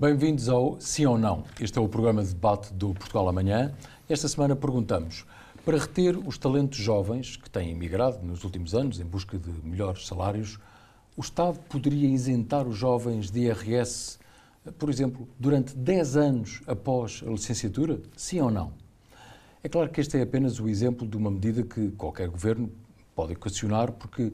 Bem-vindos ao Sim ou Não. Este é o programa de debate do Portugal Amanhã. Esta semana perguntamos: para reter os talentos jovens que têm emigrado nos últimos anos em busca de melhores salários, o Estado poderia isentar os jovens de IRS, por exemplo, durante 10 anos após a licenciatura? Sim ou não? É claro que este é apenas o exemplo de uma medida que qualquer governo pode equacionar, porque uh,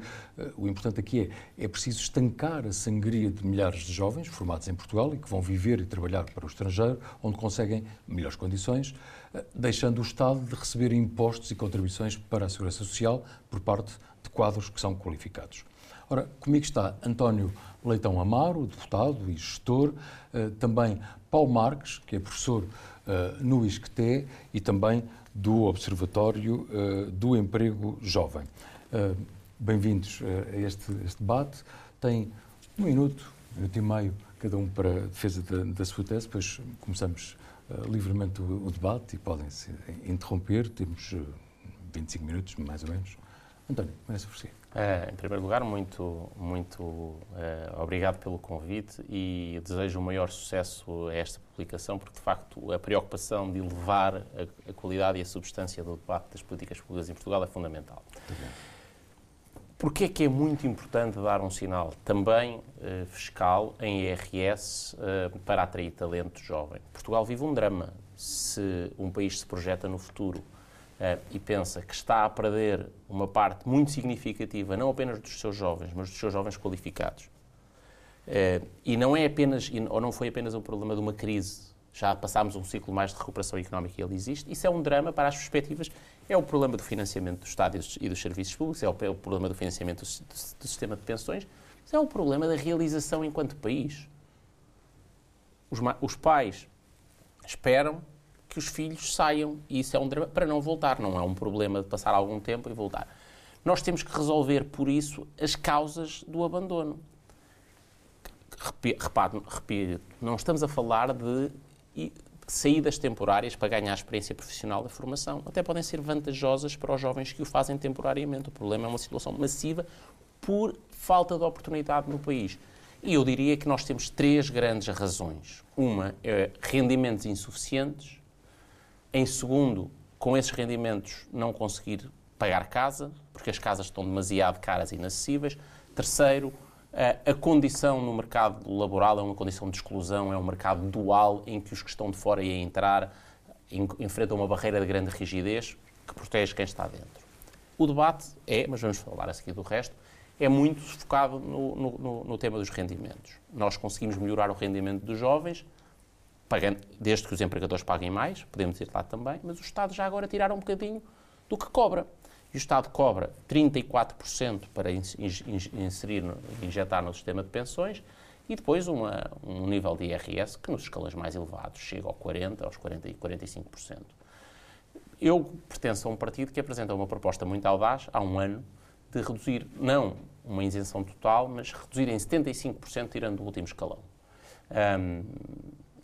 o importante aqui é é preciso estancar a sangria de milhares de jovens formados em Portugal e que vão viver e trabalhar para o estrangeiro, onde conseguem melhores condições, uh, deixando o Estado de receber impostos e contribuições para a Segurança Social por parte de quadros que são qualificados. Ora, comigo está António Leitão Amaro, deputado e gestor, uh, também Paulo Marques, que é professor no ISCTE e também do Observatório do Emprego Jovem. Uh, Bem-vindos a este, este, debate. Tem um minuto, um minuto e meio, cada um para a defesa da, da sua tese, depois começamos uh, livremente o, o, debate e podem-se interromper. Temos uh, 25 minutos, mais ou menos. António, começa por si. Uh, em primeiro lugar, muito, muito uh, obrigado pelo convite e desejo o maior sucesso a esta publicação, porque de facto a preocupação de elevar a, a qualidade e a substância do debate das políticas públicas em Portugal é fundamental. Muito Porquê é que é muito importante dar um sinal também uh, fiscal em IRS uh, para atrair talento jovem? Portugal vive um drama. Se um país se projeta no futuro uh, e pensa que está a perder uma parte muito significativa, não apenas dos seus jovens, mas dos seus jovens qualificados, e não é apenas, ou não foi apenas um problema de uma crise já passámos um ciclo mais de recuperação económica e ele existe. Isso é um drama para as perspectivas. É o problema do financiamento do Estado e dos serviços públicos, é o problema do financiamento do, sistema de pensões, é o problema da realização enquanto país. Os, os pais esperam que os filhos saiam e isso é um drama para não voltar. Não é um problema de passar algum tempo e voltar. Nós temos que resolver, por isso, as causas do abandono. Repito, não estamos a falar de e saídas temporárias para ganhar experiência profissional da formação. Até podem ser vantajosas para os jovens que o fazem temporariamente. O problema é uma situação massiva por falta de oportunidade no país. E eu diria que nós temos três grandes razões. Uma é rendimentos insuficientes. Em segundo, com esses rendimentos não conseguir pagar casa, porque as casas estão demasiado caras e inacessíveis. Terceiro, a condição no mercado laboral é uma condição de exclusão, é um mercado dual em que os que estão de fora e a entrar enfrentam uma barreira de grande rigidez que protege quem está dentro. O debate é, mas vamos falar a seguir do resto, é muito focado no, no, no tema dos rendimentos. Nós conseguimos melhorar o rendimento dos jovens, pagando, desde que os empregadores paguem mais, podemos ir lá também, mas o Estado já agora tirar um bocadinho do que cobra e o Estado cobra 34% para inserir, injetar no sistema de pensões e depois uma, um nível de IRS que nos escalas mais elevados chega ao 40%, aos 40% e 45%. Eu pertenço a um partido que apresenta uma proposta muito audaz, há um ano, de reduzir, não uma isenção total, mas reduzir em 75%, tirando o último escalão. Um,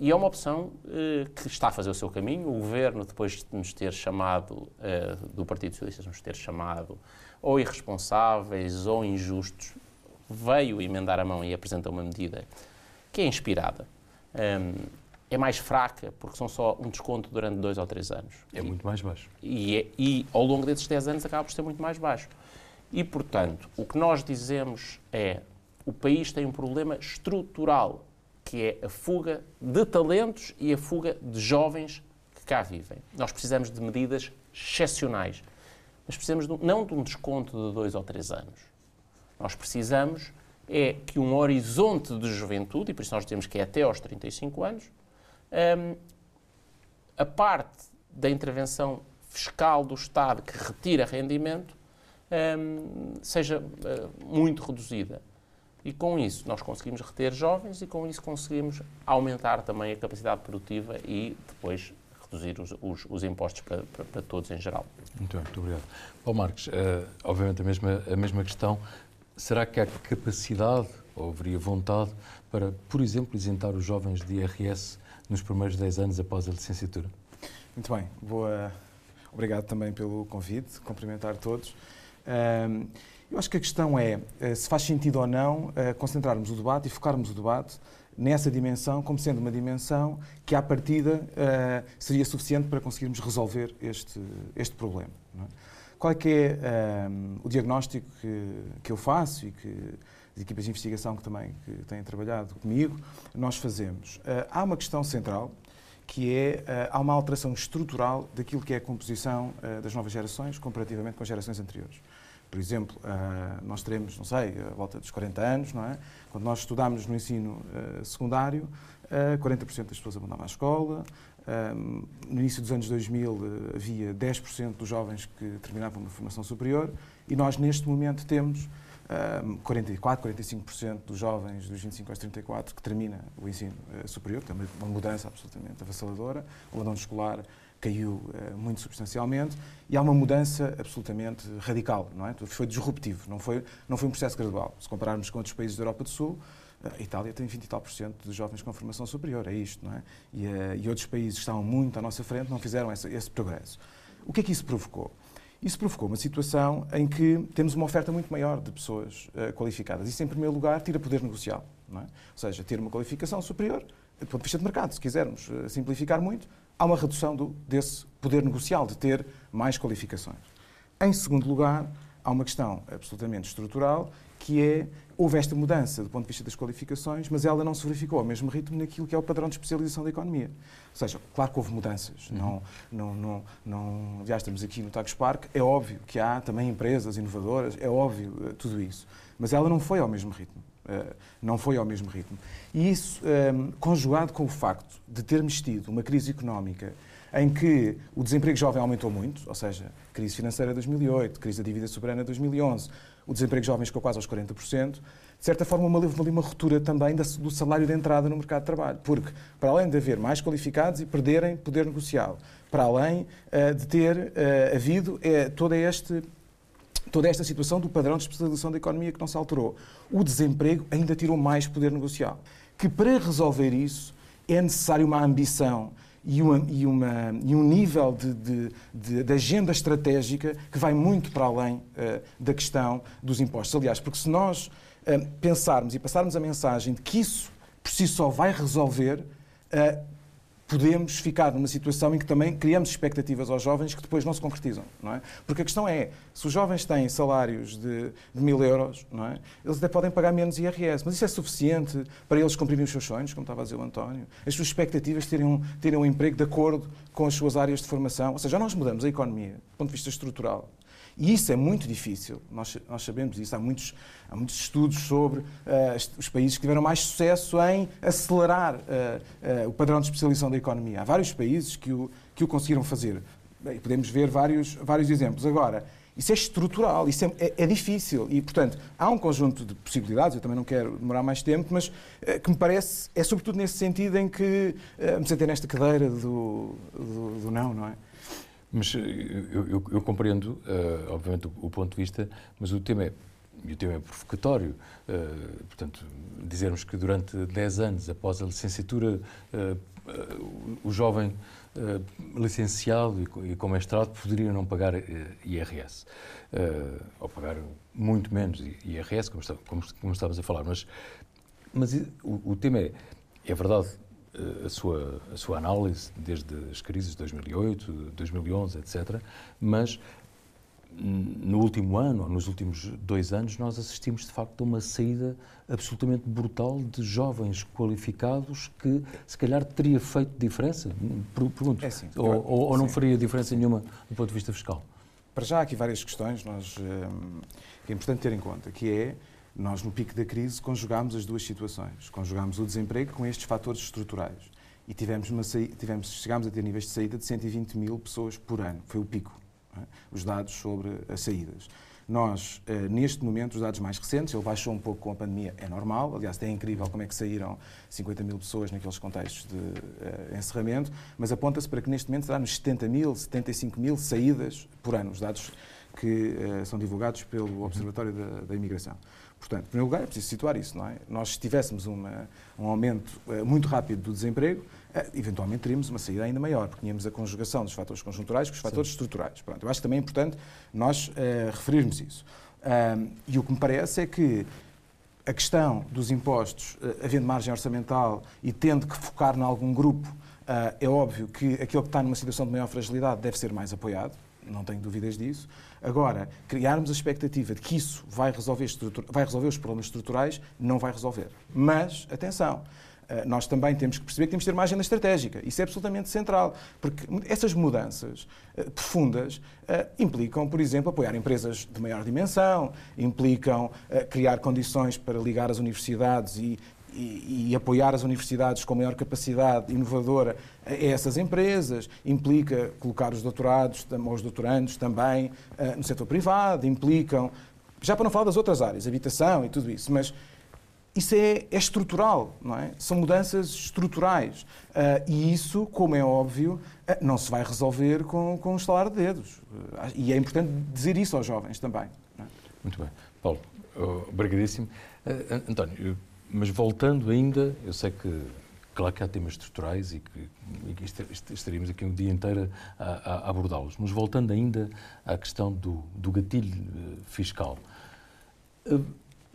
e é uma opção uh, que está a fazer o seu caminho. O governo, depois de nos ter chamado, uh, do Partido Socialista, nos ter chamado ou irresponsáveis ou injustos, veio emendar a mão e apresenta uma medida que é inspirada. Um, é mais fraca, porque são só um desconto durante dois ou três anos. É muito mais baixo. E, é, e ao longo desses dez anos acaba por ser muito mais baixo. E, portanto, o que nós dizemos é o país tem um problema estrutural que é a fuga de talentos e a fuga de jovens que cá vivem. Nós precisamos de medidas excepcionais, mas precisamos de, não de um desconto de dois ou três anos. Nós precisamos é que um horizonte de juventude, e por isso nós temos que é até aos 35 anos, um, a parte da intervenção fiscal do Estado que retira rendimento um, seja uh, muito reduzida. E com isso nós conseguimos reter jovens e com isso conseguimos aumentar também a capacidade produtiva e depois reduzir os, os, os impostos para, para, para, todos em geral. Muito bem, muito obrigado. Paulo Marques, uh, obviamente a mesma, a mesma questão. Será que há capacidade ou haveria vontade para, por exemplo, isentar os jovens de IRS nos primeiros 10 anos após a licenciatura? Muito bem, boa. Obrigado também pelo convite, cumprimentar todos. Um, eu acho que a questão é eh, se faz sentido ou não eh, concentrarmos o debate e focarmos o debate nessa dimensão como sendo uma dimensão que, à partida, uh, seria suficiente para conseguirmos resolver este, este problema. É? Qual é que é o diagnóstico que, que eu faço e que as equipas de investigação que também que têm trabalhado comigo, nós fazemos? Há uma questão central que é há uma alteração estrutural daquilo que é a composição das novas gerações comparativamente com as gerações anteriores. Por exemplo, nós teremos, não sei, a volta dos 40 anos, não é? Quando nós estudámos no ensino uh, secundário, uh, 40% das pessoas abandonavam a escola. No início dos anos 2000 uh, eh, havia 10% dos jovens que terminavam uma formação superior e nós neste momento temos um, 44, 45% dos jovens dos 25 aos 34 que termina o ensino superior, que é uma mudança absolutamente avassaladora. O abandono escolar caiu uh, muito substancialmente e há uma mudança absolutamente radical, não é? Foi disruptivo, não foi, não foi um processo gradual. Se compararmos com outros países da Europa do Sul, eh, a Itália tem 20 e tal por cento de jovens com formação superior, é isto, não é? E, uh, e outros países estavam muito à nossa frente não fizeram esse, esse progresso. O que é que isso provocou? Isso provocou uma situação em que temos uma oferta muito maior de pessoas uh, qualificadas. Isso, em primeiro lugar, tira poder negocial. É? Ou seja, ter uma qualificação superior, do ponto de vista de mercado, se quisermos uh, simplificar muito, há uma redução do, desse poder negocial, de ter mais qualificações. Em segundo lugar, há uma questão absolutamente estrutural, que é, houve esta mudança do ponto de vista das qualificações, mas ela não se verificou ao mesmo ritmo naquilo que é o padrão de especialização da economia. Ou seja, claro que houve mudanças. Uhum. Não, não, não, não, aliás, estamos aqui no Tagus Park, é óbvio que há também empresas inovadoras, é óbvio eh, tudo isso. Mas ela não foi ao mesmo ritmo. Uh, não foi ao mesmo ritmo. E isso, ehm, conjugado com o facto de termos tido uma crise económica em que o desemprego jovem aumentou muito, ou seja, crise financeira de 2008, crise da dívida soberana de 2011, o desemprego jovem chegou quase aos 40%, de certa forma uma, uma ruptura também do salário de entrada no mercado de trabalho, porque para além de haver mais qualificados e perderem poder negocial, para além uh, de ter uh, havido uh, todo este toda esta situação do padrão de especialização da economia que não se alterou. O desemprego ainda tirou mais poder negocial. Que para resolver isso é necessário uma ambição e, uma, e, uma, e um nível de, de, de, de, agenda estratégica que vai muito para além uh, da questão dos impostos. Aliás, porque se nós uh, pensarmos e passarmos a mensagem de que isso por si só vai resolver, uh, podemos ficar numa situação em que também criamos expectativas aos jovens que depois não se concretizam, não é? Porque a questão é, se os jovens têm salários de, de mil euros, não é? Eles até podem pagar menos IRS, mas isso é suficiente para eles cumprirem os seus sonhos, como estava a dizer o António? As suas expectativas terem um, terem um emprego de acordo com as suas áreas de formação? Ou seja, nós mudamos a economia, do ponto de vista estrutural, e isso é muito difícil, nós, nós sabemos isso. Há muitos, há muitos estudos sobre uh, os países que tiveram mais sucesso em acelerar uh, uh, o padrão de especialização da economia. Há vários países que o, que o conseguiram fazer. Bem, podemos ver vários, vários exemplos. Agora, isso é estrutural, isso é, é, é, difícil e, portanto, há um conjunto de possibilidades, eu também não quero demorar mais tempo, mas que me parece, é sobretudo nesse sentido em que me sentei nesta cadeira do, do, do não, não é? Mas eh, eu, eu, eu compreendo, uh, obviamente, o, o, ponto de vista, mas o tema é, e o tema é provocatório. Uh, portanto, dizermos que durante 10 anos, após a licenciatura, uh, o jovem licenciado e, com mestrado poderia não pagar IRS. ou pagar muito menos IRS, como, está, como, como estávamos a falar. Mas, mas o, o tema é, é verdade, a sua, a sua análise desde as crises de 2008, 2011, etc. Mas no último ano, ou nos últimos dois anos, nós assistimos de facto a uma saída absolutamente brutal de jovens qualificados que se calhar teria feito diferença. Pergunto. É sim, ou, ou, ou não faria diferença nenhuma do ponto de vista fiscal? Para já há aqui várias questões nós, hum, que é importante ter em conta, que é nós, no pico da crise, conjugámos as duas situações. Conjugámos o desemprego com estes fatores estruturais. E tivemos uma tivemos, chegámos a ter níveis de saída de 120 mil pessoas por ano. Foi o pico. É? Os dados sobre as saídas. Nós, eh, neste momento, os dados mais recentes, ele baixou um pouco com a pandemia, é normal. Aliás, é incrível como é que saíram 50 mil pessoas naqueles contextos de uh, encerramento, mas aponta-se para que neste momento será nos 70 mil, 75 mil saídas por ano, os dados que uh, são divulgados pelo Observatório da, da Imigração. Portanto, em primeiro lugar, é preciso situar isso, não é? Nós, se tivéssemos uma, um aumento uh, muito rápido do desemprego, uh, eventualmente teríamos uma saída ainda maior, porque tínhamos a conjugação dos fatores conjunturais com os fatores Sim. estruturais. Pronto, eu acho que também é importante nós uh, referirmos isso. e o que me parece é que a questão dos impostos, havendo margem orçamental e tendo que focar em algum grupo, uh, é óbvio que aquele que está numa situação de maior fragilidade deve ser mais apoiado, não tenho dúvidas disso. Agora, criarmos a expectativa de que isso vai resolver, vai resolver os problemas estruturais, não vai resolver. Mas, atenção, eh, nós também temos que perceber que temos que ter uma agenda estratégica. Isso é absolutamente central, porque essas mudanças eh, profundas eh, implicam, por exemplo, apoiar empresas de maior dimensão, implicam criar condições para ligar as universidades e, e, e, apoiar as universidades com maior capacidade inovadora a essas empresas, implica colocar os doutorados ou os doutorandos também no setor privado, implicam, já para não falar das outras áreas, habitação e tudo isso, mas isso é, é, estrutural, não é? São mudanças estruturais. Uh, e isso, como é óbvio, uh, não se vai resolver com, com um estalar de dedos. Uh, e é importante dizer isso aos jovens também. É? Muito bem. Paulo, obrigadíssimo. António, mas voltando ainda, eu sei que, claro que há temas estruturais e que, e que estaríamos aqui um dia inteiro a, a, abordá-los, mas voltando ainda à questão do, do gatilho fiscal.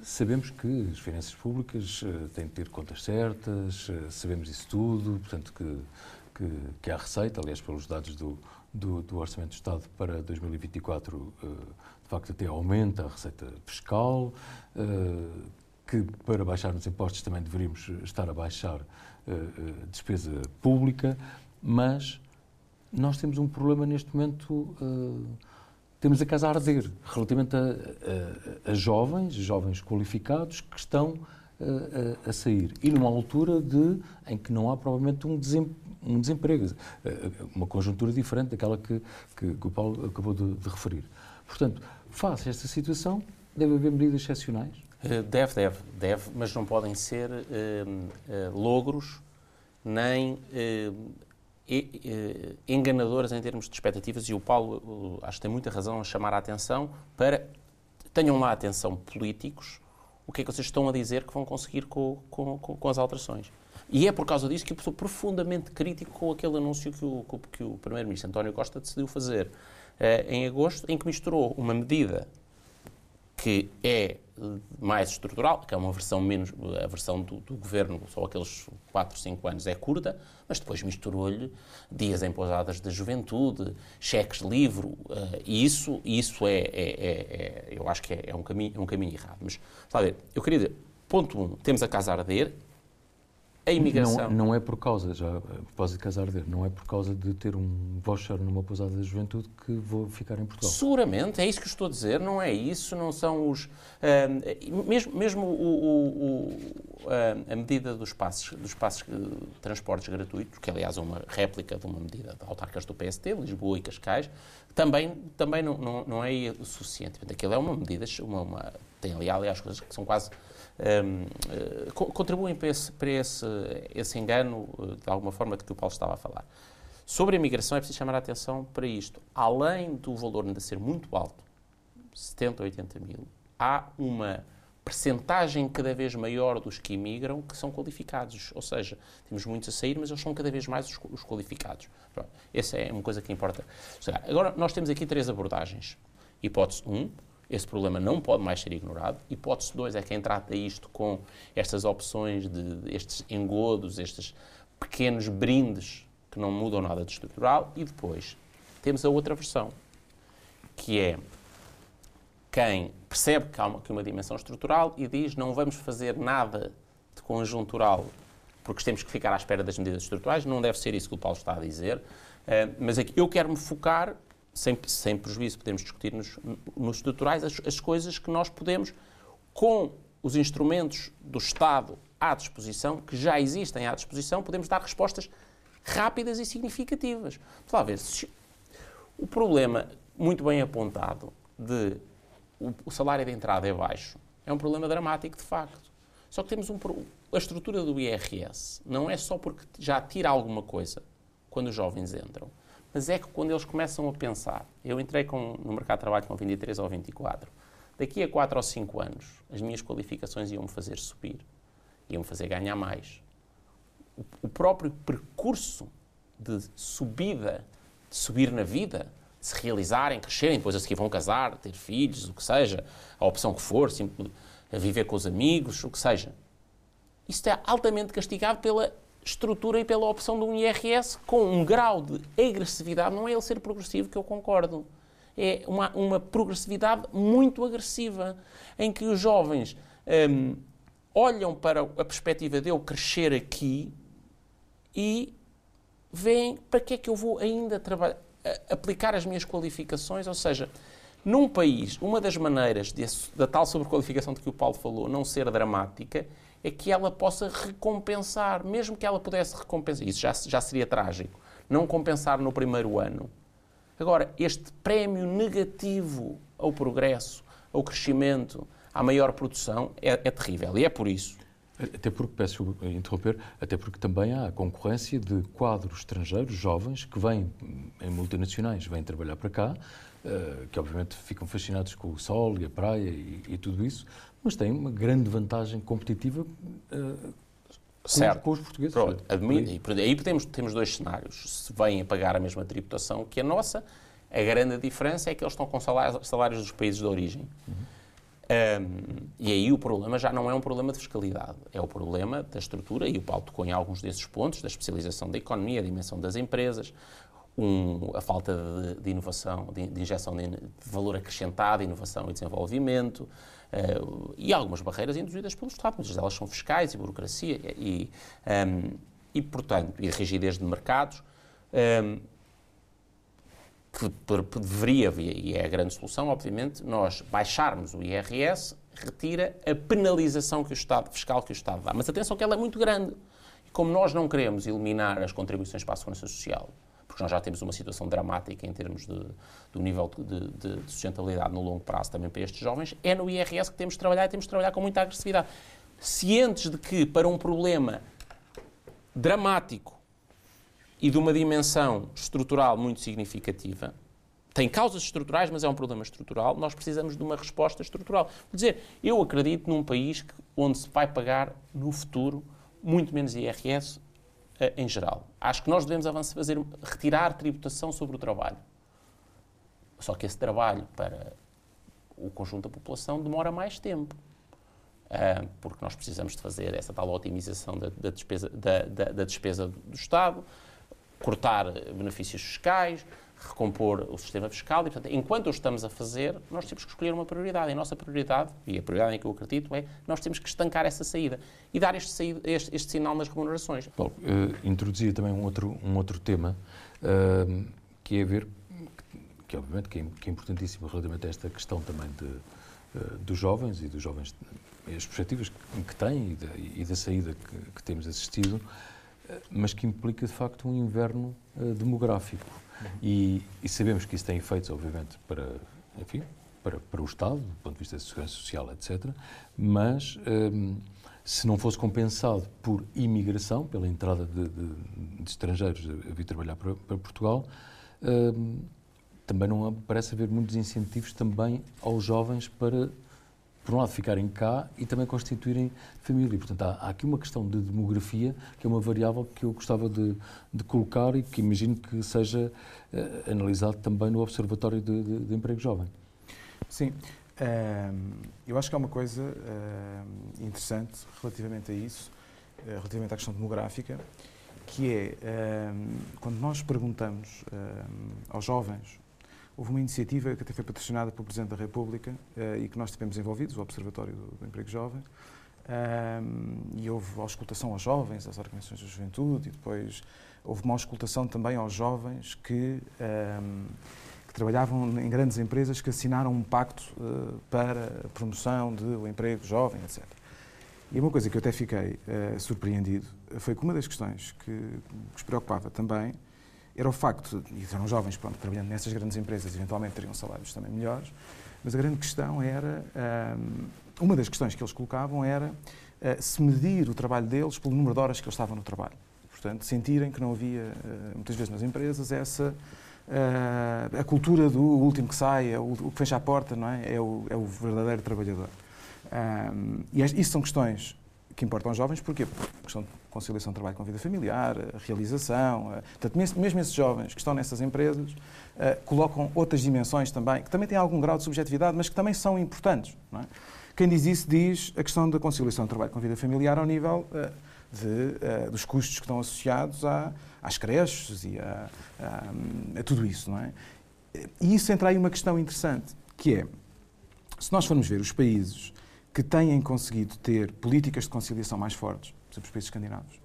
Sabemos que as finanças públicas uh, têm de ter contas certas, sabemos isso tudo, portanto que, que, que, há receita, aliás, pelos dados do, do, do Orçamento do Estado para 2024, uh, eh, de facto até aumenta a receita fiscal, que para baixar os impostos também deveríamos estar a baixar a despesa pública, mas nós temos um problema neste momento temos a casa a arder relativamente a, a, a jovens, jovens qualificados que estão a, a, sair. E numa altura de, em que não há provavelmente um, desem, um desemprego, uma conjuntura diferente daquela que, que, que o Paulo acabou de, de, referir. Portanto, face a esta situação, deve haver medidas excepcionais? Eh, deve, deve, deve, mas não podem ser uh, uh, logros nem uh, enganadoras em termos de expectativas e o Paulo, acho que tem muita razão a chamar a atenção para tenham lá atenção políticos o que é que vocês estão a dizer que vão conseguir com, com, com as alterações. E é por causa disso que eu sou profundamente crítico com aquele anúncio que o, que o Primeiro-Ministro António Costa decidiu fazer em agosto, em que misturou uma medida que é mais estrutural, que é uma versão menos, a versão do, do governo, só aqueles 4, 5 anos é curta, mas depois misturou-lhe dias em pousadas da juventude, cheques de livro, uh, e isso, isso é, é, é, é, eu acho que é, é um, caminho, é um caminho errado. Mas, sabe, eu queria dizer, ponto 1, um, temos a casa a arder, a imigração. Não, não, é por causa, já a propósito de casar arder, não é por causa de ter um voucher numa pousada da juventude que vou ficar em Portugal. Seguramente, é isso que estou a dizer, não é isso, não são os. Uh, mesmo mesmo o, o, o, uh, a medida dos passos, dos passos de transportes gratuitos, que aliás é uma réplica de uma medida de autarcas do PST, Lisboa e Cascais, também, também não, não, não é suficiente. Aquilo é uma medida, uma, uma, tem ali, aliás, coisas que são quase um, eh, contribuem para, esse, para esse, esse engano, uh, de alguma forma, de que o Paulo estava a falar. Sobre a imigração, é preciso chamar a atenção para isto. Além do valor ainda ser muito alto, 70, 80 mil, há uma percentagem cada vez maior dos que imigram que são qualificados. Ou seja, temos muitos a sair, mas eles são cada vez mais os, os qualificados. Pronto. Essa é uma coisa que importa. Agora, nós temos aqui três abordagens. Hipótese 1, um, esse problema não pode mais ser ignorado. Hipótese 2 é quem trata isto com estas opções de estes engodos, estes pequenos brindes que não mudam nada de estrutural. E depois temos a outra versão, que é quem percebe que há uma, que uma dimensão estrutural e diz não vamos fazer nada de conjuntural porque temos que ficar à espera das medidas estruturais. Não deve ser isso que o Paulo está a dizer. Uh, mas aqui eu quero me focar sem, sem prejuízo, podemos discutir nos, nos estruturais as, as coisas que nós podemos, com os instrumentos do Estado à disposição, que já existem à disposição, podemos dar respostas rápidas e significativas. Se, o problema, muito bem apontado, de o, o, salário de entrada é baixo, é um problema dramático, de facto. Só que temos um, a estrutura do IRS não é só porque já tira alguma coisa quando os jovens entram, mas é que quando eles começam a pensar, eu entrei com, no mercado de trabalho com 23 ou 24, daqui a 4 ou 5 anos as minhas qualificações iam-me fazer subir, iam-me fazer ganhar mais. O, o próprio percurso de subida, de subir na vida, se realizarem, crescerem, depois a seguir vão casar, ter filhos, o que seja, a opção que for, a viver com os amigos, o que seja. Isto é altamente castigado pela estrutura e pela opção de um IRS com um grau de agressividade. Não é ele ser progressivo que eu concordo. É uma, uma progressividade muito agressiva, em que os jovens hum, olham para a perspectiva de eu crescer aqui e veem para que é que eu vou ainda trabalhar, aplicar as minhas qualificações, ou seja, num país, uma das maneiras da tal sobrequalificação de que o Paulo falou não ser dramática é que ela possa recompensar, mesmo que ela pudesse recompensar, isso já, já seria trágico, não compensar no primeiro ano. Agora, este prémio negativo ao progresso, ao crescimento, à maior produção, é, é terrível. E é por isso até porque, peço interromper, até porque também há concorrência de quadros estrangeiros jovens que vêm em multinacionais, vêm trabalhar para cá, uh, que obviamente ficam fascinados com o sol e a praia e, e tudo isso, mas têm uma grande vantagem competitiva uh, certo. Com, os portugueses. Pronto, admito, aí temos, temos dois cenários. Se vêm a pagar a mesma tributação que a nossa, a grande diferença é que eles estão com salários, salários dos países de origem. Uhum. Um, e aí o problema já não é um problema de fiscalidade, é o problema da estrutura, e o Paulo tocou em alguns desses pontos, da especialização da economia, a dimensão das empresas, um, a falta de, de inovação, de, de injeção de, de, valor acrescentado, inovação e desenvolvimento, uh, e algumas barreiras induzidas pelo Estado, muitas delas são fiscais e burocracia, e, um, e portanto, e rigidez de mercados. Um, que deveria, e é a grande solução, obviamente, nós baixarmos o IRS retira a penalização que o Estado, fiscal que o Estado dá. Mas atenção que ela é muito grande. E como nós não queremos eliminar as contribuições para a segurança social, porque nós já temos uma situação dramática em termos de, do nível de, de, de, sustentabilidade no longo prazo também para estes jovens, é no IRS que temos de trabalhar e temos de trabalhar com muita agressividade. Cientes de que para um problema dramático e de uma dimensão estrutural muito significativa, tem causas estruturais, mas é um problema estrutural, nós precisamos de uma resposta estrutural. Quer dizer, eu acredito num país onde se vai pagar no futuro muito menos IRS eh, em geral. Acho que nós devemos avançar, fazer, retirar tributação sobre o trabalho. Só que esse trabalho para o conjunto da população demora mais tempo. Uh, porque nós precisamos de fazer essa tal otimização da, da, despesa, da, da despesa do Estado, cortar benefícios fiscais, recompor o sistema fiscal e, portanto, enquanto o estamos a fazer, nós temos que escolher uma prioridade. E a nossa prioridade, e a prioridade em que eu acredito, é nós temos que estancar essa saída e dar este, saída, este, este sinal nas remunerações. Paulo, uh, introduzia também um outro, um outro tema uh, que é ver, que obviamente que é, que é importantíssimo relativamente a esta questão também de, uh, dos jovens e dos jovens, as perspectivas que, que têm e da, e da saída que, que temos assistido, mas que implica de facto um inverno demográfico e, e, sabemos que isso tem efeitos, obviamente, para, enfim, para, para o Estado, do ponto de vista da segurança social, etc. Mas, um, se não fosse compensado por imigração, pela entrada de, de, de estrangeiros a vir trabalhar para, para Portugal, um, também não parece haver muitos incentivos também aos jovens para por um lado, ficarem cá e também constituírem família. Portanto, há, há, aqui uma questão de demografia, que é uma variável que eu gostava de, de colocar e que imagino que seja uh, analisado também no Observatório de, de, de Emprego Jovem. Sim. Uh, eu acho que há uma coisa uh, interessante relativamente a isso, eh, relativamente à questão demográfica, que é quando nós perguntamos aos jovens Houve uma iniciativa que até foi patrocinada pelo Presidente da República uh, e que nós tivemos envolvidos, o Observatório do, do Emprego Jovem, um, e houve auscultação aos jovens, às organizações da juventude, e depois houve uma auscultação também aos jovens que, um, que trabalhavam em grandes empresas que assinaram um pacto uh, para a promoção do emprego jovem, etc. E uma coisa que eu até fiquei uh, surpreendido foi que uma das questões que, que os preocupava também era o facto, e eram jovens, pronto, trabalhando nessas grandes empresas, eventualmente teriam salários também melhores, mas a grande questão era, uma das questões que eles colocavam era ah, se medir o trabalho deles pelo número de horas que eles estavam no trabalho. Portanto, sentirem que não havia, ah, muitas vezes nas empresas, essa a cultura do último que sai, é o, que fecha a porta, não é? É o, é o verdadeiro trabalhador. Um, e isso são questões que importam aos jovens, porquê? Porque a questão de conciliação de trabalho com a vida familiar, a realização, a, portanto, mesmo esses jovens que estão nessas empresas uh, colocam outras dimensões também, que também têm algum grau de subjetividade, mas que também são importantes, é? Quem diz isso diz a questão da conciliação do trabalho com a vida familiar ao nível uh, de, uh, dos custos que estão associados à, às creches e a, a, a, tudo isso, não é? E isso entra aí uma questão interessante, que é, se nós formos ver os países que têm conseguido ter políticas de conciliação mais fortes, por exemplo, os países escandinavos,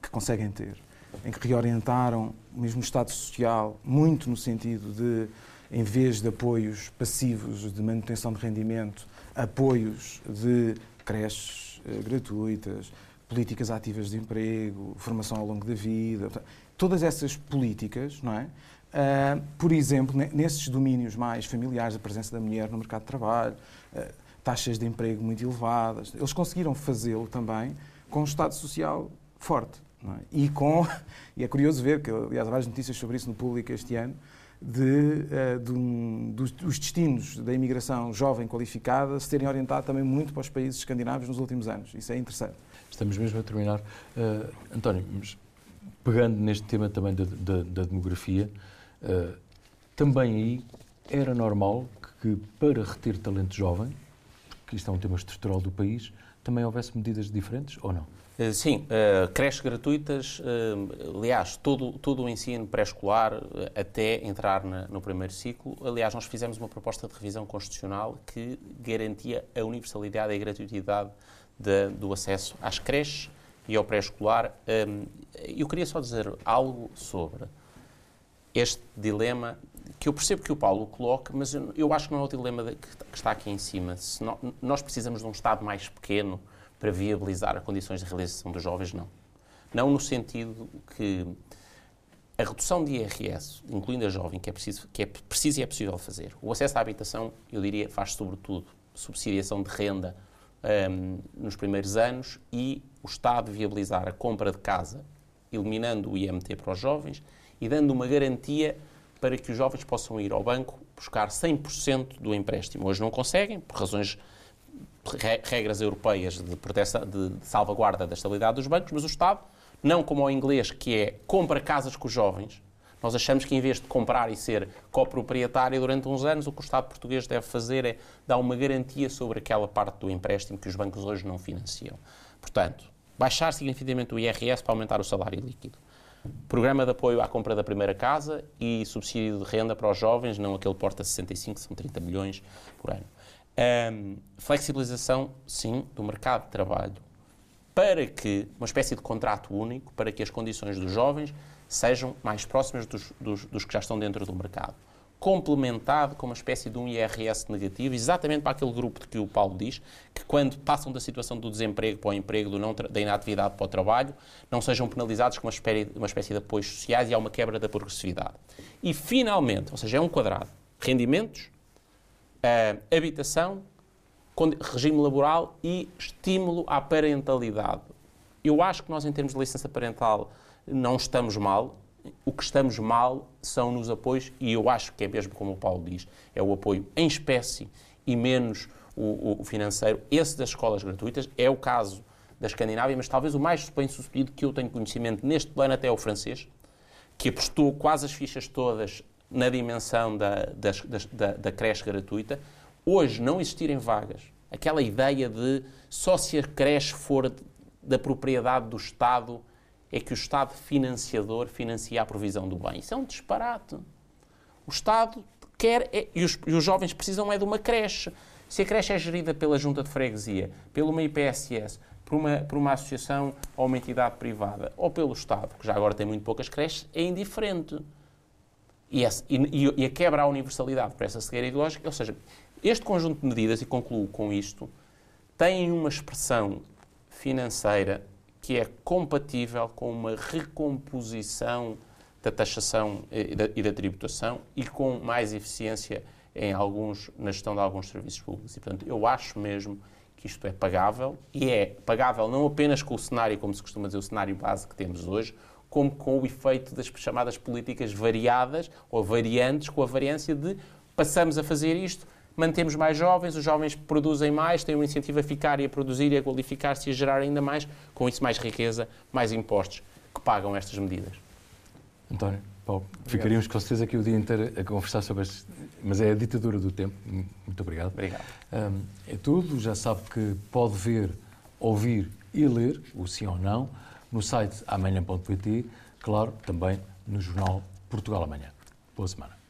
que conseguem ter, em que reorientaram mesmo o Estado Social muito no sentido de, em vez de apoios passivos de manutenção de rendimento, apoios de creches eh, gratuitas, políticas ativas de emprego, formação ao longo da vida, todas essas políticas, não é? Uh, por exemplo, nesses domínios mais familiares, a presença da mulher no mercado de trabalho, uh, taxas de emprego muito elevadas, eles conseguiram fazê-lo também com um Estado Social forte. É? E com, e é curioso ver que, aliás, há várias notícias sobre isso no público este ano, de, uh, de um, dos, dos, destinos da imigração jovem qualificada se terem orientado também muito para os países escandinavos nos últimos anos. Isso é interessante. Estamos mesmo a terminar. Uh, António, pegando neste tema também da, da, da demografia, uh, também aí era normal que, que, para reter talento jovem, que isto é um tema estrutural do país, também houvesse medidas diferentes ou não? Eh, sim, uh, creches gratuitas, uh, aliás, todo, todo o ensino pré-escolar até entrar na, no primeiro ciclo. Aliás, nós fizemos uma proposta de revisão constitucional que garantia a universalidade e a gratuitidade de, do acesso às creches e ao pré-escolar. Eu queria só dizer algo sobre este dilema que eu percebo que o Paulo coloca, mas eu, eu acho que não é o dilema de, que, que, está aqui em cima. Nós precisamos de um Estado mais pequeno para viabilizar as condições de realização dos jovens, não. Não no sentido que a redução de IRS, incluindo a jovem, que é preciso, que é preciso e é possível fazer. O acesso à habitação, eu diria, faz sobretudo subsidiação de renda um, nos primeiros anos e o Estado viabilizar a compra de casa, eliminando o IMT para os jovens e dando uma garantia para que os jovens possam ir ao banco buscar 100% do empréstimo. Hoje não conseguem, por razões regras europeias de, proteção, de salvaguarda da estabilidade dos bancos, mas o Estado, não como o inglês, que é compra casas com os jovens, nós achamos que em vez de comprar e ser coproprietário durante uns anos, o que o Estado português deve fazer é dar uma garantia sobre aquela parte do empréstimo que os bancos hoje não financiam. Portanto, baixar significativamente o IRS para aumentar o salário líquido. Programa de apoio à compra da primeira casa e subsídio de renda para os jovens, não aquele porta 65, são 30 milhões por ano. Um, flexibilização, sim, do mercado de trabalho para que uma espécie de contrato único, para que as condições dos jovens sejam mais próximas dos, dos, dos, que já estão dentro do mercado. Complementado com uma espécie de um IRS negativo, exatamente para aquele grupo de que o Paulo diz, que quando passam da situação do desemprego para o emprego, da inatividade para o trabalho, não sejam penalizados com uma espécie, uma espécie de apoios sociais e há uma quebra da progressividade. E, finalmente, ou seja, é um quadrado, rendimentos, uh, habitação, regime laboral e estímulo à parentalidade. Eu acho que nós, em termos de licença parental, não estamos mal. O que estamos mal são nos apoios, e eu acho que é mesmo como o Paulo diz, é o apoio em espécie e menos o, o financeiro. Esse das escolas gratuitas é o caso da Escandinávia, mas talvez o mais bem sucedido que eu tenho conhecimento neste plano até é o francês, que apostou quase as fichas todas na dimensão da, da, da, da creche gratuita, hoje não existirem vagas, aquela ideia de só se a creche for da propriedade do Estado, é que o Estado financiador financia a provisão do bem. Isso é um disparate. O Estado quer, é, e, os, e os jovens precisam é de uma creche. Se a creche é gerida pela junta de freguesia, pela uma IPSS, por uma, por uma associação ou uma entidade privada, ou pelo Estado, que já agora tem muito poucas creches, é indiferente. E, e, e a quebra à universalidade para essa cegueira ideológica, ou seja, este conjunto de medidas, e concluo com isto, tem uma expressão financeira que é compatível com uma recomposição da taxação e da, e da, tributação e com mais eficiência em alguns, na gestão de alguns serviços públicos. E, portanto, eu acho mesmo que isto é pagável e é pagável não apenas com o cenário, como se costuma dizer, o cenário base que temos hoje, como com o efeito das chamadas políticas variadas ou variantes, com a variância de passamos a fazer isto, mantemos mais jovens, os jovens produzem mais, têm um incentivo a ficar e a produzir e a qualificar-se e a gerar ainda mais, com isso mais riqueza, mais impostos que pagam estas medidas. António. Paulo, ficaríamos com certeza aqui o dia inteiro a conversar sobre este. Mas é a ditadura do tempo. Muito obrigado. Obrigado. Um, é tudo. Já sabe que pode ver, ouvir e ler o sim ou não no site amanhã.pt, claro, também no jornal Portugal Amanhã. Boa semana.